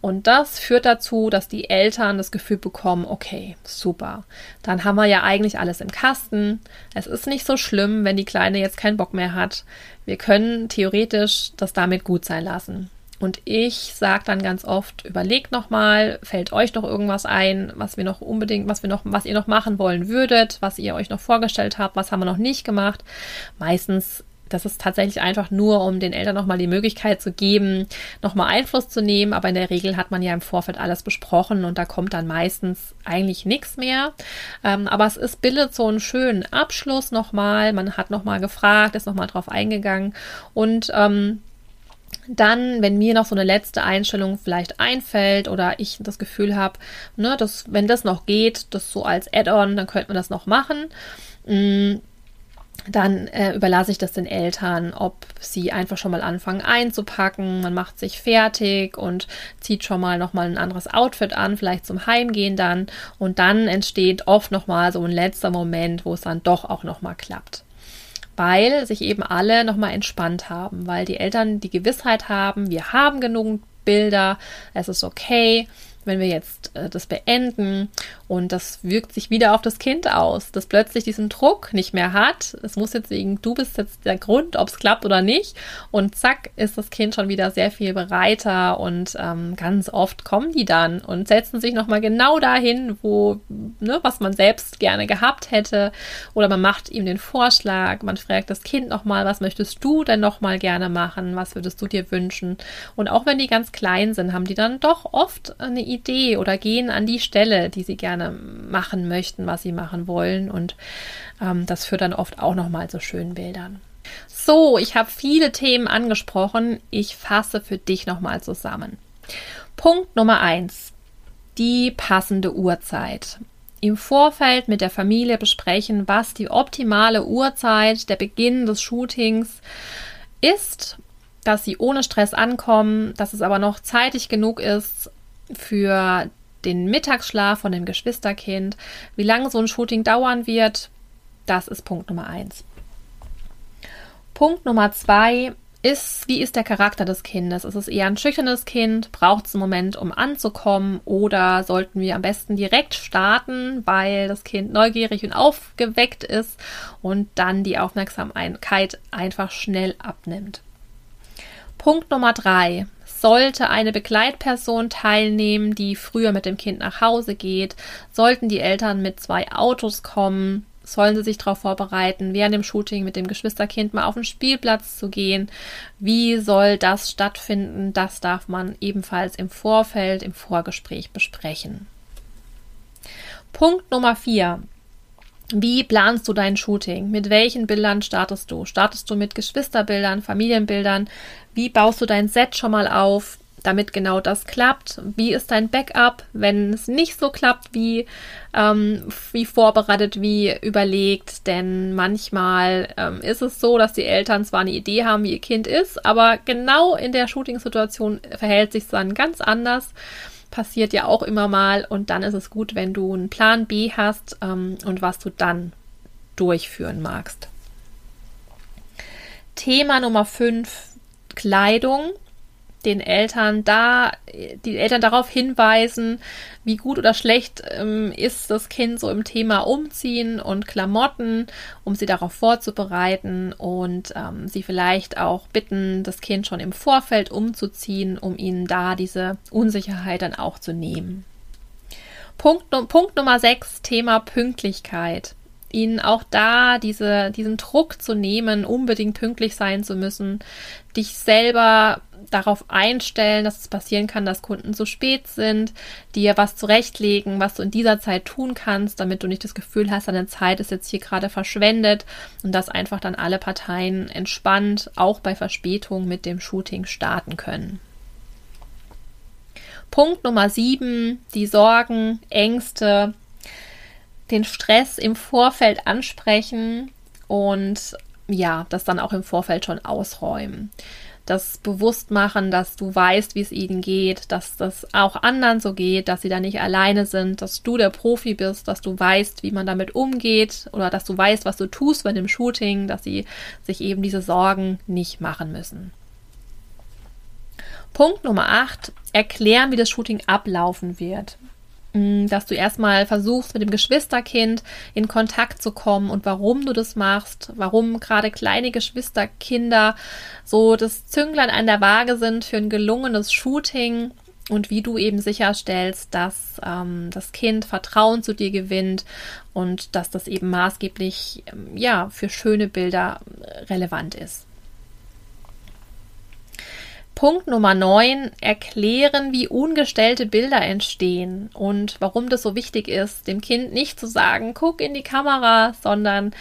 Und das führt dazu, dass die Eltern das Gefühl bekommen, okay, super, dann haben wir ja eigentlich alles im Kasten. Es ist nicht so schlimm, wenn die Kleine jetzt keinen Bock mehr hat. Wir können theoretisch das damit gut sein lassen. Und ich sage dann ganz oft, überlegt nochmal, fällt euch noch irgendwas ein, was wir noch unbedingt, was wir noch, was ihr noch machen wollen würdet, was ihr euch noch vorgestellt habt, was haben wir noch nicht gemacht. Meistens, das ist tatsächlich einfach nur, um den Eltern nochmal die Möglichkeit zu geben, nochmal Einfluss zu nehmen. Aber in der Regel hat man ja im Vorfeld alles besprochen und da kommt dann meistens eigentlich nichts mehr. Ähm, aber es ist bildet so einen schönen Abschluss nochmal. Man hat nochmal gefragt, ist nochmal drauf eingegangen und ähm, dann, wenn mir noch so eine letzte Einstellung vielleicht einfällt oder ich das Gefühl habe, ne, dass, wenn das noch geht, das so als Add-on, dann könnte man das noch machen. Mm, dann äh, überlasse ich das den Eltern, ob sie einfach schon mal anfangen einzupacken. Man macht sich fertig und zieht schon mal noch mal ein anderes Outfit an, vielleicht zum Heimgehen dann. Und dann entsteht oft noch mal so ein letzter Moment, wo es dann doch auch noch mal klappt weil sich eben alle nochmal entspannt haben, weil die Eltern die Gewissheit haben, wir haben genug Bilder, es ist okay, wenn wir jetzt äh, das beenden und das wirkt sich wieder auf das Kind aus, das plötzlich diesen Druck nicht mehr hat. Es muss jetzt wegen, du bist jetzt der Grund, ob es klappt oder nicht. Und zack, ist das Kind schon wieder sehr viel bereiter und ähm, ganz oft kommen die dann und setzen sich nochmal genau dahin, wo, ne, was man selbst gerne gehabt hätte. Oder man macht ihm den Vorschlag, man fragt das Kind nochmal, was möchtest du denn nochmal gerne machen? Was würdest du dir wünschen? Und auch wenn die ganz klein sind, haben die dann doch oft eine Idee oder gehen an die Stelle, die sie gerne gerne machen möchten, was sie machen wollen. Und ähm, das führt dann oft auch nochmal zu schönen Bildern. So, ich habe viele Themen angesprochen. Ich fasse für dich nochmal zusammen. Punkt Nummer eins: Die passende Uhrzeit. Im Vorfeld mit der Familie besprechen, was die optimale Uhrzeit, der Beginn des Shootings ist, dass sie ohne Stress ankommen, dass es aber noch zeitig genug ist für den Mittagsschlaf von dem Geschwisterkind, wie lange so ein Shooting dauern wird, das ist Punkt Nummer eins. Punkt Nummer zwei ist, wie ist der Charakter des Kindes? Ist es eher ein schüchternes Kind? Braucht es einen Moment, um anzukommen? Oder sollten wir am besten direkt starten, weil das Kind neugierig und aufgeweckt ist und dann die Aufmerksamkeit einfach schnell abnimmt? Punkt Nummer drei sollte eine Begleitperson teilnehmen, die früher mit dem Kind nach Hause geht, sollten die Eltern mit zwei Autos kommen, sollen sie sich darauf vorbereiten, während dem Shooting mit dem Geschwisterkind mal auf den Spielplatz zu gehen. Wie soll das stattfinden? Das darf man ebenfalls im Vorfeld, im Vorgespräch besprechen. Punkt Nummer vier. Wie planst du dein Shooting? Mit welchen Bildern startest du? Startest du mit Geschwisterbildern, Familienbildern? Wie baust du dein Set schon mal auf? damit genau das klappt? Wie ist dein Backup, wenn es nicht so klappt, wie, ähm, wie vorbereitet, wie überlegt? Denn manchmal ähm, ist es so, dass die Eltern zwar eine Idee haben, wie ihr Kind ist, aber genau in der Shooting-Situation verhält sich dann ganz anders. Passiert ja auch immer mal und dann ist es gut, wenn du einen Plan B hast ähm, und was du dann durchführen magst. Thema Nummer 5, Kleidung den Eltern da, die Eltern darauf hinweisen, wie gut oder schlecht ähm, ist das Kind so im Thema Umziehen und Klamotten, um sie darauf vorzubereiten und ähm, sie vielleicht auch bitten, das Kind schon im Vorfeld umzuziehen, um ihnen da diese Unsicherheit dann auch zu nehmen. Punkt, Punkt Nummer 6, Thema Pünktlichkeit ihnen auch da diese, diesen Druck zu nehmen, unbedingt pünktlich sein zu müssen, dich selber darauf einstellen, dass es passieren kann, dass Kunden zu spät sind, dir was zurechtlegen, was du in dieser Zeit tun kannst, damit du nicht das Gefühl hast, deine Zeit ist jetzt hier gerade verschwendet und dass einfach dann alle Parteien entspannt, auch bei Verspätung mit dem Shooting starten können. Punkt Nummer sieben, die Sorgen, Ängste, den Stress im Vorfeld ansprechen und ja, das dann auch im Vorfeld schon ausräumen das bewusst machen, dass du weißt, wie es ihnen geht, dass das auch anderen so geht, dass sie da nicht alleine sind, dass du der Profi bist, dass du weißt, wie man damit umgeht oder dass du weißt, was du tust bei dem Shooting, dass sie sich eben diese Sorgen nicht machen müssen. Punkt Nummer 8, erklären, wie das Shooting ablaufen wird. Mm, dass du erstmal versuchst, mit dem Geschwisterkind in Kontakt zu kommen und warum du das machst, warum gerade kleine Geschwisterkinder so das Zünglein an der Waage sind für ein gelungenes Shooting und wie du eben sicherstellst, dass ähm, das Kind Vertrauen zu dir gewinnt und dass das eben maßgeblich ähm, ja für schöne Bilder relevant ist. Punkt Nummer 9, erklären, wie ungestellte Bilder entstehen und warum das so wichtig ist, dem Kind nicht zu sagen, guck in die Kamera, sondern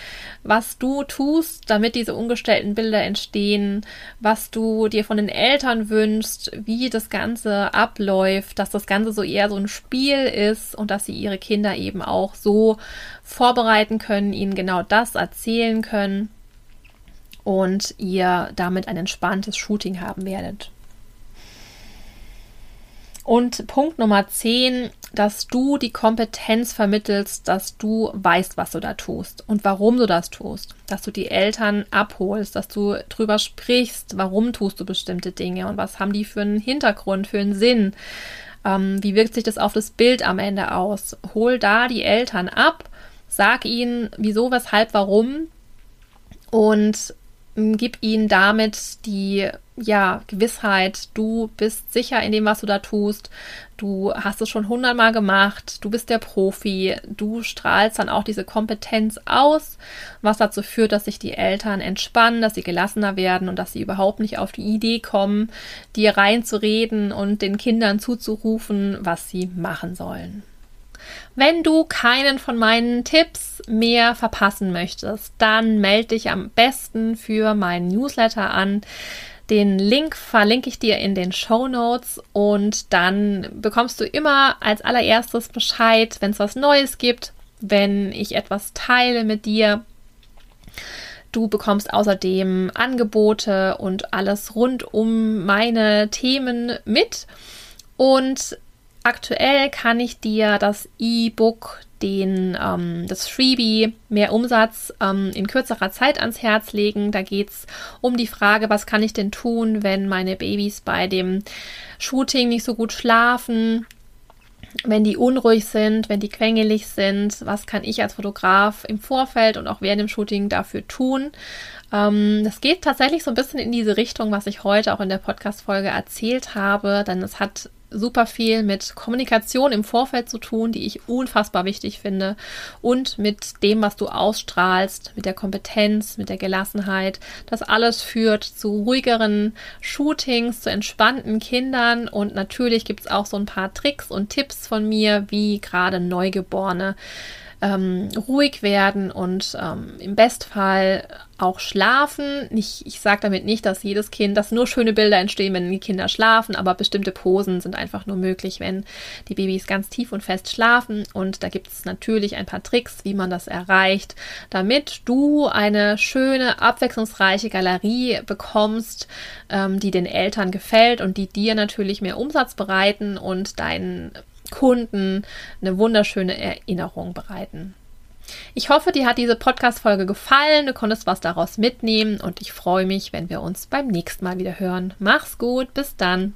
was du tust, damit diese ungestellten Bilder entstehen, was du dir von den Eltern wünschst, wie das Ganze abläuft, dass das Ganze so eher so ein Spiel ist und dass sie ihre Kinder eben auch so vorbereiten können, ihnen genau das erzählen können und ihr damit ein entspanntes Shooting haben werdet. Und Punkt Nummer 10, dass du die Kompetenz vermittelst, dass du weißt, was du da tust und warum du das tust. Dass du die Eltern abholst, dass du drüber sprichst, warum tust du bestimmte Dinge und was haben die für einen Hintergrund, für einen Sinn. Ähm, wie wirkt sich das auf das Bild am Ende aus? Hol da die Eltern ab, sag ihnen, wieso, weshalb, warum und gib ihnen damit die ja, Gewissheit, du bist sicher in dem, was du da tust, du hast es schon hundertmal gemacht, du bist der Profi, du strahlst dann auch diese Kompetenz aus, was dazu führt, dass sich die Eltern entspannen, dass sie gelassener werden und dass sie überhaupt nicht auf die Idee kommen, dir reinzureden und den Kindern zuzurufen, was sie machen sollen. Wenn du keinen von meinen Tipps mehr verpassen möchtest, dann melde dich am besten für meinen Newsletter an. Den Link verlinke ich dir in den Show Notes und dann bekommst du immer als allererstes Bescheid, wenn es was Neues gibt, wenn ich etwas teile mit dir. Du bekommst außerdem Angebote und alles rund um meine Themen mit. Und Aktuell kann ich dir das E-Book, ähm, das Freebie mehr Umsatz ähm, in kürzerer Zeit ans Herz legen. Da geht es um die Frage, was kann ich denn tun, wenn meine Babys bei dem Shooting nicht so gut schlafen, wenn die unruhig sind, wenn die quengelig sind, was kann ich als Fotograf im Vorfeld und auch während dem Shooting dafür tun? Ähm, das geht tatsächlich so ein bisschen in diese Richtung, was ich heute auch in der Podcast-Folge erzählt habe, denn es hat super viel mit Kommunikation im Vorfeld zu tun, die ich unfassbar wichtig finde und mit dem, was du ausstrahlst, mit der Kompetenz, mit der Gelassenheit. Das alles führt zu ruhigeren Shootings, zu entspannten Kindern und natürlich gibt es auch so ein paar Tricks und Tipps von mir, wie gerade Neugeborene ähm, ruhig werden und ähm, im Bestfall auch schlafen. Nicht, ich sage damit nicht, dass jedes Kind, dass nur schöne Bilder entstehen, wenn die Kinder schlafen, aber bestimmte Posen sind einfach nur möglich, wenn die Babys ganz tief und fest schlafen. Und da gibt es natürlich ein paar Tricks, wie man das erreicht, damit du eine schöne, abwechslungsreiche Galerie bekommst, ähm, die den Eltern gefällt und die dir natürlich mehr Umsatz bereiten und deinen Kunden eine wunderschöne Erinnerung bereiten. Ich hoffe, dir hat diese Podcast-Folge gefallen, du konntest was daraus mitnehmen und ich freue mich, wenn wir uns beim nächsten Mal wieder hören. Mach's gut, bis dann.